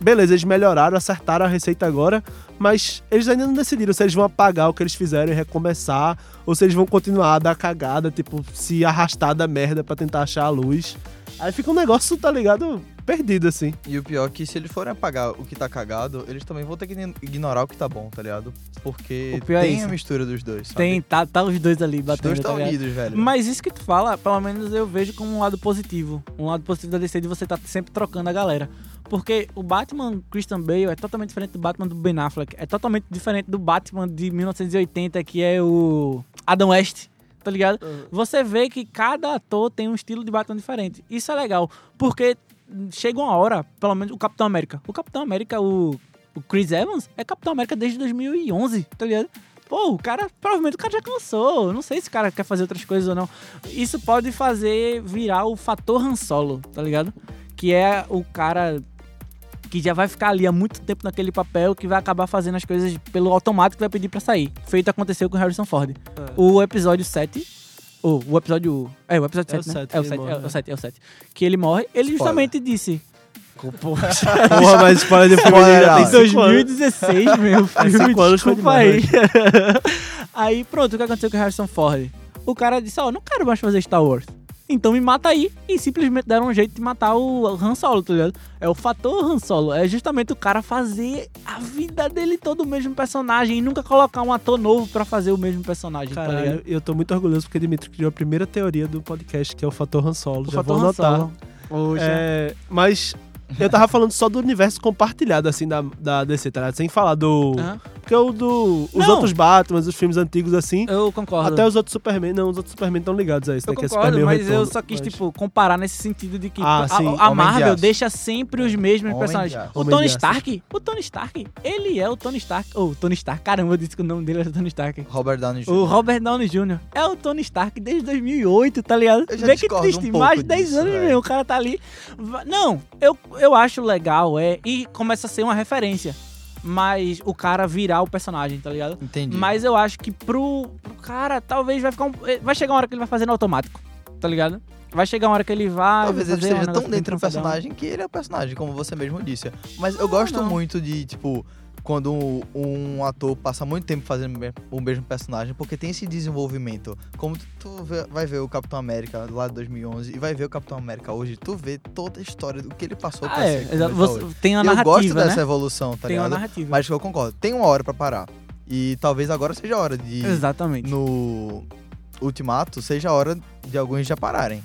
Beleza, eles melhoraram, acertaram a receita agora, mas eles ainda não decidiram se eles vão apagar o que eles fizeram e recomeçar, ou se eles vão continuar a dar cagada, tipo, se arrastar da merda pra tentar achar a luz. Aí fica um negócio, tá ligado? Perdido, assim. E o pior é que se eles forem apagar o que tá cagado, eles também vão ter que ignorar o que tá bom, tá ligado? Porque é tem isso. a mistura dos dois, sabe? Tem, tá, tá os dois ali Os batendo, dois tá unidos, velho. Mas isso que tu fala, pelo menos eu vejo como um lado positivo. Um lado positivo da DC de você tá sempre trocando a galera. Porque o Batman Christian Bale é totalmente diferente do Batman do Ben Affleck. É totalmente diferente do Batman de 1980, que é o Adam West, tá ligado? Você vê que cada ator tem um estilo de Batman diferente. Isso é legal, porque chega uma hora, pelo menos o Capitão América. O Capitão América, o, o Chris Evans, é Capitão América desde 2011, tá ligado? Pô, o cara, provavelmente o cara já cansou. Não sei se o cara quer fazer outras coisas ou não. Isso pode fazer virar o fator Han Solo, tá ligado? Que é o cara que já vai ficar ali há muito tempo naquele papel, que vai acabar fazendo as coisas pelo automático que vai pedir pra sair. Feito aconteceu com o Harrison Ford. O episódio 7. Ou o episódio. É, o episódio É o 7, né? É o que 7, ele é, morre, o 7, é o 7. Que ele morre. Ele Spoiler. justamente disse. Poxa, Porra, mas spoiler de filme Spoiler já tem alert. cinco anos. 2016, meu É, filme, cinco anos foi desculpa aí. demais, aí, pronto, o que aconteceu com o Harrison Ford? O cara disse, ó, não quero mais fazer Star Wars. Então me mata aí. E simplesmente deram um jeito de matar o Han Solo, tá ligado? É o fator Han Solo. É justamente o cara fazer a vida dele todo o mesmo personagem e nunca colocar um ator novo pra fazer o mesmo personagem, tá ligado? Eu tô muito orgulhoso porque Dimitri criou a primeira teoria do podcast, que é o fator Han Solo. O Já fator vou Han anotar. Solo. É, mas eu tava falando só do universo compartilhado, assim, da, da DC, tá ligado? Sem falar do... Aham. Porque o do... Os Não. outros Batman, os filmes antigos, assim... Eu concordo. Até os outros Superman, não, os outros Superman estão ligados a isso, Eu né? que é concordo, Superman mas Retorno, eu só quis, mas- tipo, comparar nesse sentido de que Ah, a- sim, a, de Marvel Aço. deixa sempre os mesmos Homem personagens. de. O Homem Tony de. Stark, o Tony Stark, ele é o Tony Stark. Oh, Tony Stark, caramba, eu disse que o nome dele era Tony Stark. Robert Downey Jr. O Robert Downey Jr. é o Tony Stark desde 2008, tá ligado? Vê que triste, um pouco mais de 10 disso, anos, meu, o cara tá ali. Não, eu, eu acho legal, é, e começa a ser uma referência. Mas o cara virar o personagem, tá ligado? Entendi. Mas eu acho que pro, pro cara, talvez vai ficar um. eh, Vai chegar uma hora que ele vai fazer no automático, tá ligado? Vai chegar uma hora que ele vai. Talvez ele fazer um tão dentro do personagem que ele é o personagem, como você mesmo disse. Mas eu gosto não. muito de, tipo, quando um, um ator passa muito tempo fazendo o mesmo personagem, porque tem esse desenvolvimento. Como tu, tu vê- vai ver o Capitão América lá de 2011 e vai ver o Capitão América hoje, tu vê toda a história do que ele passou pra Ah, é, ser tá Você, tem uma E eu narrativa, gosto dessa né? evolução, tá tem uma ligado? narrativa. Mas eu concordo, tem uma hora pra parar. E talvez agora seja a hora de Exatamente. no Ultimato, seja a hora de alguns já pararem.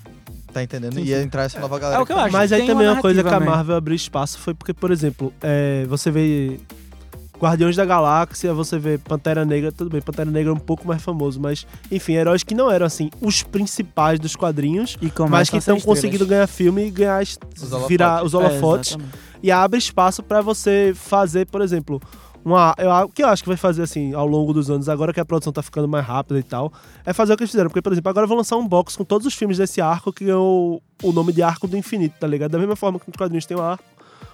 Tá entendendo? Sim, e sim. entrar essa nova galera. É o que eu acho. Mas aí também uma uma coisa que a narrativa, né? Marvel abriu espaço foi porque, por exemplo, é, você vê Guardiões da Galáxia, você vê Pantera Negra, tudo bem, Pantera Negra é um pouco mais famoso, mas enfim, heróis que não eram assim os principais dos quadrinhos, E mas que estão conseguindo ganhar filme e ganhar Os holofotes. virar os É, holofotes exatamente. e abre espaço pra você fazer, por exemplo, uma, eu, o que eu acho que vai fazer assim ao longo dos anos, agora que a produção tá ficando mais rápida e tal, é fazer o que eles fizeram. Porque, por exemplo, agora vão lançar um box com todos os filmes desse arco que ganhou o nome de Arco do Infinito, tá ligado? Da mesma forma que nos quadrinhos tem um arco,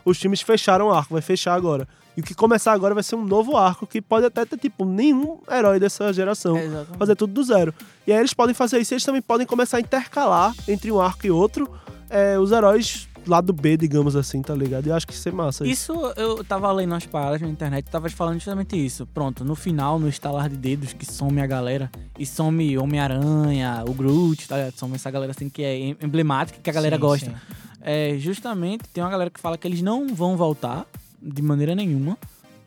os filmes fecharam o arco, vai fechar agora. E o que começar agora vai ser um novo arco que pode até ter, tipo, nenhum herói dessa geração. É. Fazer tudo do zero. E aí eles podem fazer isso e eles também podem começar a intercalar entre um arco e outro é, os heróis lado B, digamos assim, tá ligado? E eu acho que isso é massa. Isso eu tava lendo umas paradas na internet, tava falando justamente isso. Pronto, no final, no estalar de dedos, que some a galera, e some Homem-Aranha, o Groot, tá ligado? Some essa galera assim que é em- emblemática, que a galera Sim, gosta. sim. É, justamente, tem uma galera que fala que eles não vão voltar de maneira nenhuma.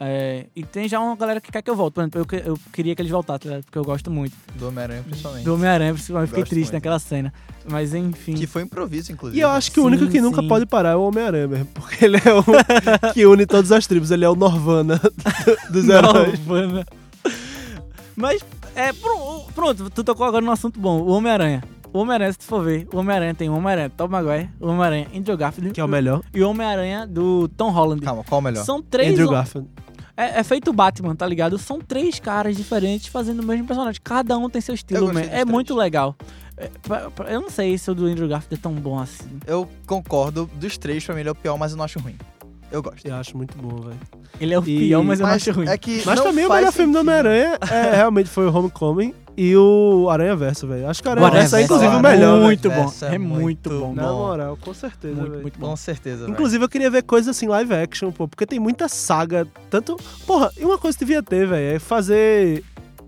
É, e tem já uma galera que quer que eu volte. Por exemplo, eu, eu queria que eles voltassem, tá porque eu gosto muito. Do Homem-Aranha, principalmente. Do Homem-Aranha, principalmente, fiquei Gosto triste muito. naquela cena. Mas enfim. Que foi improviso, inclusive. E eu acho que o Sim, único que nunca sim. pode parar é o Homem-Aranha mesmo. Porque ele é o que une todas as tribos. Ele é o Norvana dos heróis. Norvana. Mas, é, pro- pronto, tu tocou agora num assunto bom. O Homem-Aranha. O Homem-Aranha, se tu for ver, o Homem-Aranha tem o Homem-Aranha Tom Maguire, o Homem-Aranha Andrew Garfield Que é o melhor. e o Homem-Aranha do Tom Holland. Calma, qual o melhor? São três. Andrew Garfield. É, é feito o Batman, tá ligado? São três caras diferentes fazendo o mesmo personagem. Cada um tem seu estilo. man. É três. muito legal. É, eu não sei se o do Andrew Garfield é tão bom assim. Eu concordo. Dos três, pra mim, ele é o pior, mas eu não acho ruim. Eu gosto. Eu acho muito bom, velho. Ele é o E- pior, mas eu não Mas acho ruim. é que Mas não também o faz melhor filme do. Homem-Aranha é, realmente foi o Homecoming e o Aranha Verso, velho. Acho que o Aranha O Aranha Verso é inclusive é o melhor. velho. muito bom. É É muito muito bom. Na moral, com certeza, Muito, velho. muito bom. Com certeza. Inclusive, eu queria ver coisas assim, live action, pô, porque tem muita saga. Tanto. Porra, e uma coisa que devia ter, velho, é fazer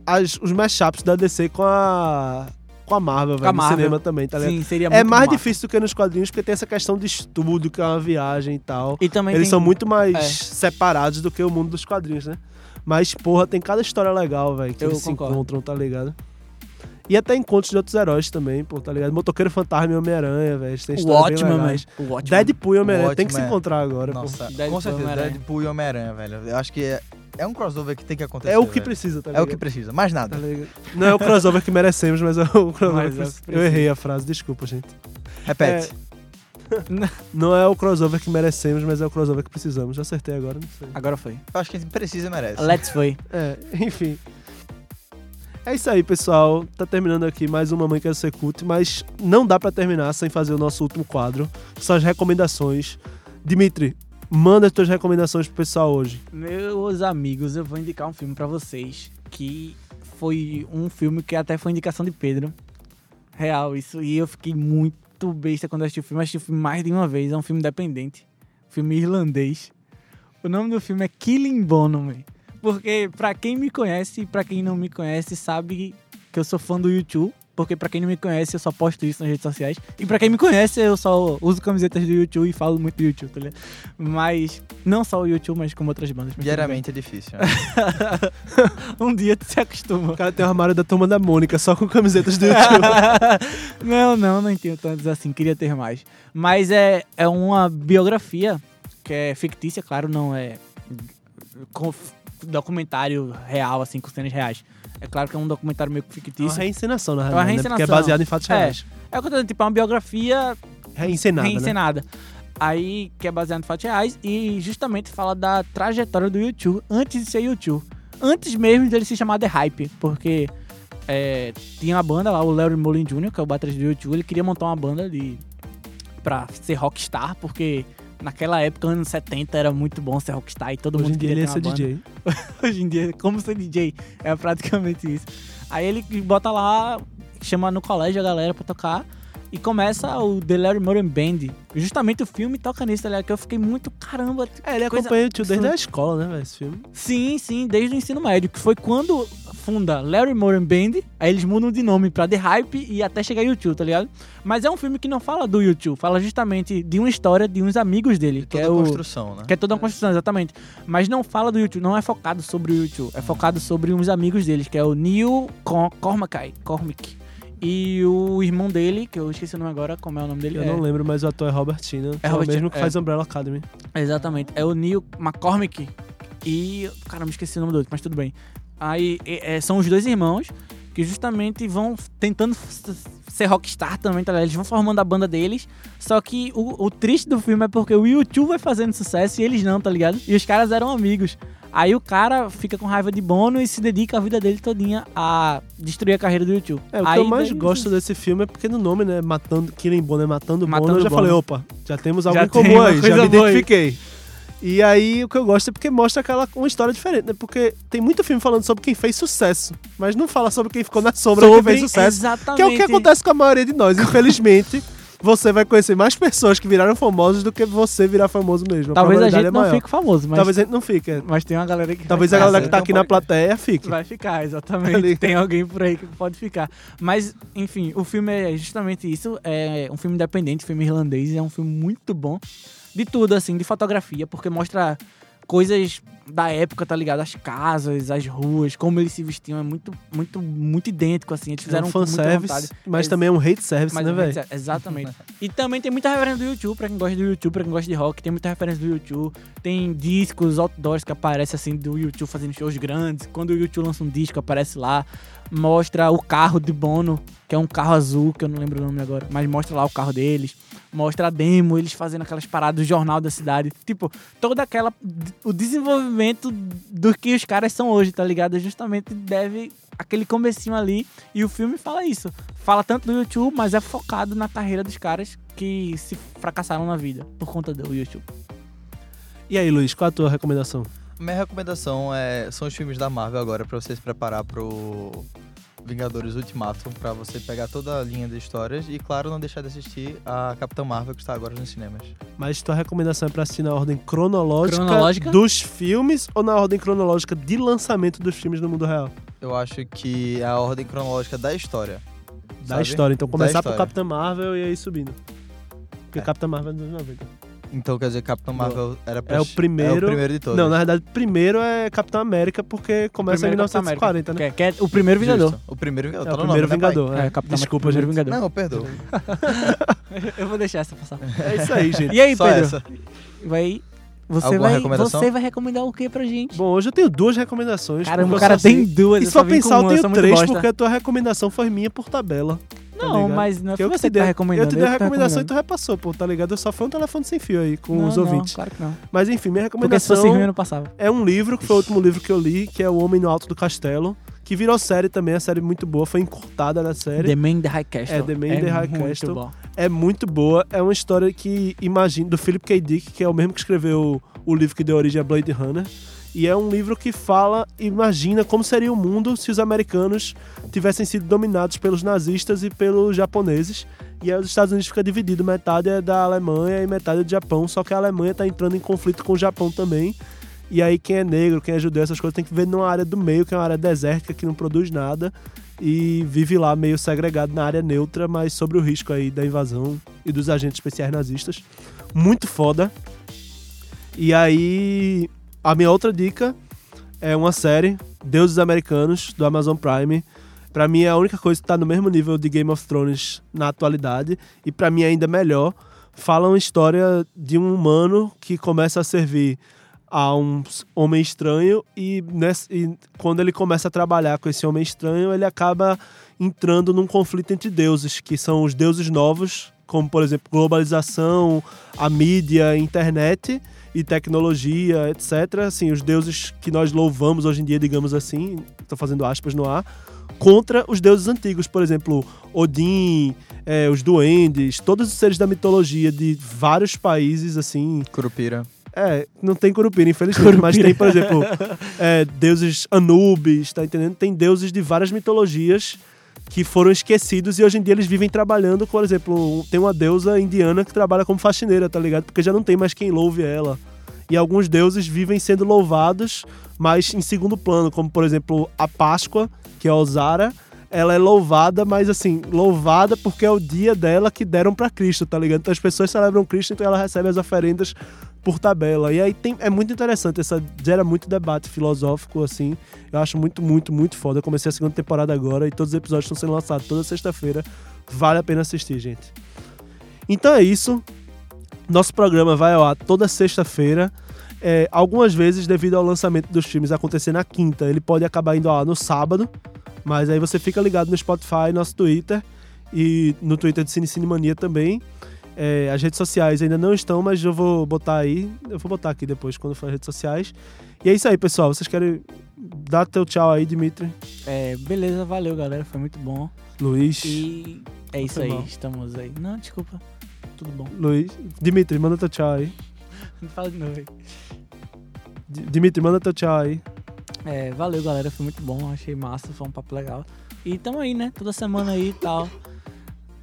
as- os mashups da DC com a. com a Marvel, a velho, no Marvel. cinema também, tá ligado? Sim, seria É muito mais massa. difícil do que nos quadrinhos, porque tem essa questão de estudo, que é uma viagem e tal. E também Eles tem- são muito mais é. separados do que o mundo dos quadrinhos, né? Mas, porra, tem cada história legal, velho, que Eu eles concordo. se encontram, tá ligado? E até encontros de outros heróis também, pô, tá ligado? Motoqueiro Fantasma e Homem-Aranha, velho. Tem O histórias bem Watchman. O Watchman. Deadpool e Homem-Aranha tem que se Watchmen. encontrar agora, pô. Nossa, Deadpool com e certeza. Homem-Aranha. Deadpool e Homem-Aranha, velho. Eu acho que é, é um crossover que tem que acontecer. É o que velho. precisa, tá É ligado? o que precisa. Mais Tá nada. ligado? Não é o crossover que merecemos, mas é o crossover Mas é o que Eu errei a frase, desculpa, gente. Repete. Não é o crossover que merecemos, mas é o crossover que precisamos. Já acertei agora, não sei. Agora foi. Eu acho que quem precisa merece. Let's foi. É, enfim. É isso aí, pessoal. Tá terminando aqui mais uma Mãe Quer Ser Cult, mas não dá pra terminar sem fazer o nosso último quadro, que são as recomendações. Dimitri, manda as tuas recomendações pro pessoal hoje. Meus amigos, eu vou indicar um filme pra vocês que foi um filme que até foi indicação de Pedro. Real, isso. E eu fiquei muito besta quando assisti o filme. Assisti o filme mais de uma vez. É um filme independente. Filme irlandês. O nome do filme é Killing Bonham. Porque pra quem me conhece e pra quem não me conhece, sabe que eu sou fã do YouTube. Porque pra quem não me conhece, eu só posto isso nas redes sociais. E pra quem me conhece, eu só uso camisetas do YouTube e falo muito do YouTube, tá ligado? Mas não só o YouTube, mas como outras bandas. Diariamente é difícil. né? um dia tu se acostuma. O cara tem um armário da turma da Mônica, só com camisetas do YouTube. não, não, não tenho tantos assim, queria ter mais. Mas é, é uma biografia que é fictícia, claro, não é com documentário real, assim, com cenas reais. É claro que é um documentário meio que É uma fictício. reencenação, na uma realidade, né? Porque é reencenação. baseado em fatos É. reais. É o que eu tô dizendo, tipo, é uma biografia Reencenada, né? reencenada. Aí, que é baseado em fatos reais e justamente fala da trajetória do YouTube antes de ser YouTube. Antes mesmo dele se chamar The Hype, porque é, tinha uma banda lá, o Larry Mullen Jr., que é o baterista do YouTube, ele queria montar uma banda de pra ser rockstar, porque naquela época, anos 70, era muito bom ser rockstar e todo Hoje em mundo dia ele queria ia ter ser uma banda. DJ. Hoje em dia, como ser DJ, é praticamente isso. Aí ele bota lá, chama no colégio a galera pra tocar e começa o The Larry Mullen Band. Justamente o filme toca nisso, tá ligado? Que eu fiquei muito, caramba. É, ele coisa acompanha o tio desde a escola, né, velho, esse filme. Sim, sim, desde o ensino médio, que foi quando funda Larry Mullen Band, aí eles mudam de nome pra The Hype e até chegar YouTube, tá ligado? Mas é um filme que não fala do YouTube, fala justamente de uma história de uns amigos dele, De que toda é o construção, né? que é toda uma construção, exatamente. Mas não fala do YouTube, não é focado sobre o YouTube. É focado sobre uns amigos deles, que é o Neil Cor Cormack. Cormick E o irmão dele, que eu esqueci o nome agora, como é o nome dele? Eu é, não lembro, mas o ator é Robert Tina, que é, Robert o mesmo que é. faz Umbrella Academy. Exatamente. É o Neil McCormick e. Caramba, esqueci o nome do outro, mas tudo bem. Aí é, é, são os dois irmãos que justamente vão tentando ser rockstar também, tá ligado? Eles vão formando a banda deles. Só que o, o triste do filme é porque o YouTube vai fazendo sucesso e eles não, tá ligado? E os caras eram amigos. Aí o cara fica com raiva de Bono e se dedica a vida dele todinha a destruir a carreira do YouTube. É, o Aí que eu mais daí- gosto desse filme é porque no nome, né, matando, Killing Bono é Matando, Matando Bono, eu já Bono. falei, opa, já temos algo Já em comum aí, já me boa identifiquei. E aí o que eu gosto é porque mostra aquela uma história diferente, né? Porque tem muito filme falando sobre quem fez sucesso, mas não fala sobre quem ficou na sombra quem fez sucesso. Exatamente. Que é o que acontece com a maioria de nós. Infelizmente, você vai conhecer mais pessoas que viraram famosos do que você virar famoso mesmo. Talvez a probabilidade gente é não fique famoso, mas, Talvez a gente não fique. mas tem uma galera que Talvez a galera ficar, que tá aqui na pode- plateia fique. Vai ficar, Ali. exatamente. Tem alguém por aí que pode ficar. Mas, enfim, o filme é justamente isso. É um filme independente, filme irlandês. É um filme muito bom. De tudo, assim, de fotografia, porque mostra coisas da época, tá ligado? As casas, as ruas, como eles se vestiam. É muito, muito, muito idêntico, assim. Eles É fizeram um muita vontade. fanservice, mas também é um hate service, né, é velho? Exatamente. e também tem muita referência do YouTube, pra quem gosta do YouTube, pra quem gosta de rock, tem muita referência do YouTube. Tem discos, outdoors que aparecem assim do YouTube fazendo shows grandes. Quando o YouTube lança um disco, aparece lá. Mostra o carro de Bono, que é um carro azul, que eu não lembro o nome agora, mas mostra lá o carro deles. Mostra a demo, eles fazendo aquelas paradas do jornal da cidade. Tipo, toda aquela. O desenvolvimento do que os caras são hoje, tá ligado? Justamente deve aquele comecinho ali. E o filme fala isso. Fala tanto do YouTube, mas é focado na carreira dos caras que se fracassaram na vida por conta do YouTube. E aí, Luiz, qual a tua recomendação? Minha recomendação é, são os filmes da Marvel agora, pra você se preparar pro Vingadores Ultimato, pra você pegar toda a linha de histórias e, claro, não deixar de assistir a Capitã Marvel, que está agora nos cinemas. Mas tua recomendação é pra assistir na ordem cronológica, Cronológica? dos filmes ou na ordem cronológica de lançamento dos filmes no mundo real? Eu acho que é a ordem cronológica da história. Da sabe? história. Então começar por história. Capitã Marvel e aí subindo. Porque É. Capitã Marvel é dos anos 90. Então, quer dizer, Capitã Marvel era pra É o primeiro- É o primeiro de todos. Não, na verdade, primeiro é Capitão América, porque começa em Primeiro Capitão 1940, né? Que é, que é o primeiro Vingador. Justo. O primeiro Vingador. É o tá no primeiro nome, né? Vingador. É, É, Capitão Desculpa, América, gente. primeiro Não, perdoa. Eu vou deixar essa passar. É isso aí, gente. E aí, Só Pedro? essa. Vai. Você Alguma vai, você vai recomendar o que pra gente? Bom, hoje eu tenho duas recomendações. Caramba, o cara tem duas. E só pensar, eu tenho três, porque a tua recomendação foi minha por tabela. Tá Não, ligado? mas não é Que eu você te que tá dei- recomendando. Eu te dei a tô recomendação e tu repassou, pô, tá ligado? Eu só foi um telefone sem fio aí com não, os não, ouvintes. claro que não. Mas enfim, minha Porque se fosse recomendação ruim, não passava. é um livro, que foi o último livro que eu li, que é O Homem no Alto do Castelo, que virou série também, a série muito boa, foi encurtada na série. The Man the High Castle. É, The Man in the High Castle. bom. É muito boa, é uma história que imagina do Philip K. Dick, que é o mesmo que escreveu o livro que deu origem a Blade Runner. E é um livro que fala, imagina como seria o mundo se os americanos tivessem sido dominados pelos nazistas e pelos japoneses. E aí os Estados Unidos fica dividido, metade é da Alemanha e metade é do Japão, só que a Alemanha tá entrando em conflito com o Japão também. E aí quem é negro, quem é judeu, essas coisas tem que viver numa área do meio, que é uma área desértica que não produz nada e vive lá meio segregado na área neutra, mas sobre o risco aí da invasão e dos agentes especiais nazistas. Muito foda. E aí, a minha outra dica é uma série, Deuses Americanos, do Amazon Prime. Pra mim é a única coisa que tá no mesmo nível de Game of Thrones na atualidade. E pra mim ainda melhor. Fala uma história de um humano que começa a servir a um homem estranho e, e quando ele começa a trabalhar com esse homem estranho, ele acaba entrando num conflito entre deuses, que são os deuses novos, como por exemplo globalização, a mídia, a internet e tecnologia, etc. Assim, os deuses que nós louvamos hoje em dia, digamos assim, estou fazendo aspas no ar, contra os deuses antigos, por exemplo, Odin, eh, os duendes, todos os seres da mitologia de vários países, assim, Curupira. é, não tem Curupira, infelizmente, mas tem, por exemplo, é, deuses Anubis, tá entendendo? Tem deuses de várias mitologias que foram esquecidos e hoje em dia eles vivem trabalhando, por exemplo, tem uma deusa indiana que trabalha como faxineira, tá ligado? Porque já não tem mais quem louve ela. E alguns deuses vivem sendo louvados, mas em segundo plano, como por exemplo a Páscoa, que é Osara, ela é louvada, mas assim, louvada porque é o dia dela que deram pra Cristo, tá ligado? Então as pessoas celebram Cristo, então ela recebe as oferendas por tabela. E aí tem, é muito interessante, essa gera muito debate filosófico, assim. Eu acho muito, muito, muito foda. Eu comecei a segunda temporada agora e todos os episódios estão sendo lançados toda sexta-feira. Vale a pena assistir, gente. Então é isso. Nosso programa vai ao ar toda sexta-feira. É, algumas vezes, devido ao lançamento dos filmes acontecer na quinta, ele pode acabar indo ao ar no sábado. Mas aí você fica ligado no Spotify, nosso Twitter e no Twitter de Cine Cinemania também. É, as redes sociais ainda não estão, mas eu vou botar aí. Eu vou botar aqui depois quando for as redes sociais. E é isso aí, pessoal. Vocês querem dar teu tchau aí, Dimitri? É, beleza, valeu, galera. Foi muito bom. Luiz. E é isso aí, estamos aí. Não, desculpa. Tudo bom. Luiz. Dimitri, manda teu tchau aí. Fala de novo aí. Dimitri, manda teu tchau aí. É, valeu, galera. Foi muito bom. Achei massa. Foi um papo legal. E tamo aí, né? Toda semana aí e tal.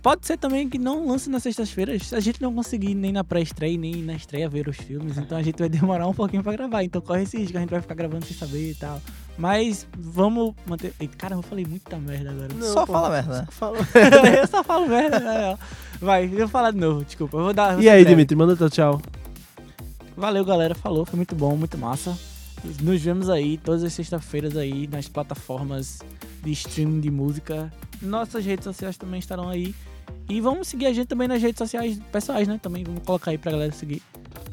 Pode ser também que não lance nas sextas-feiras. Se a gente não conseguir nem na pré-estreia, nem na estreia ver os filmes, então a gente vai demorar um pouquinho pra gravar. Então corre esse risco, a gente vai ficar gravando sem saber e tal. Mas vamos manter. Ei, Caramba, eu falei muita merda agora. Só fala merda, né? Fala. eu só falo merda, né? Vai, eu vou falar de novo, desculpa. Eu vou dar. vou E aí, breve. Dimitri, manda teu tchau. Valeu, galera. Falou, foi muito bom, muito massa. Nos vemos aí todas as sextas-feiras aí nas plataformas de streaming de música. Nossas redes sociais também estarão aí. E vamos seguir a gente também nas redes sociais pessoais, né? Também vamos colocar aí pra galera seguir.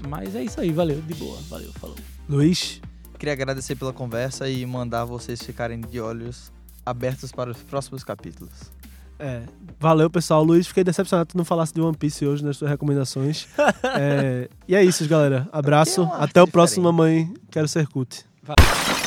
Mas é isso aí, valeu, de boa. Valeu, falou. Luiz. Queria agradecer pela conversa e mandar vocês ficarem de olhos abertos para os próximos capítulos. É, valeu, pessoal. Luiz, fiquei decepcionado que tu não falasse de One Piece hoje nas suas recomendações. É, e é isso, galera. Abraço. Até o próximo diferente. Mamãe Quero Ser Cut. Valeu.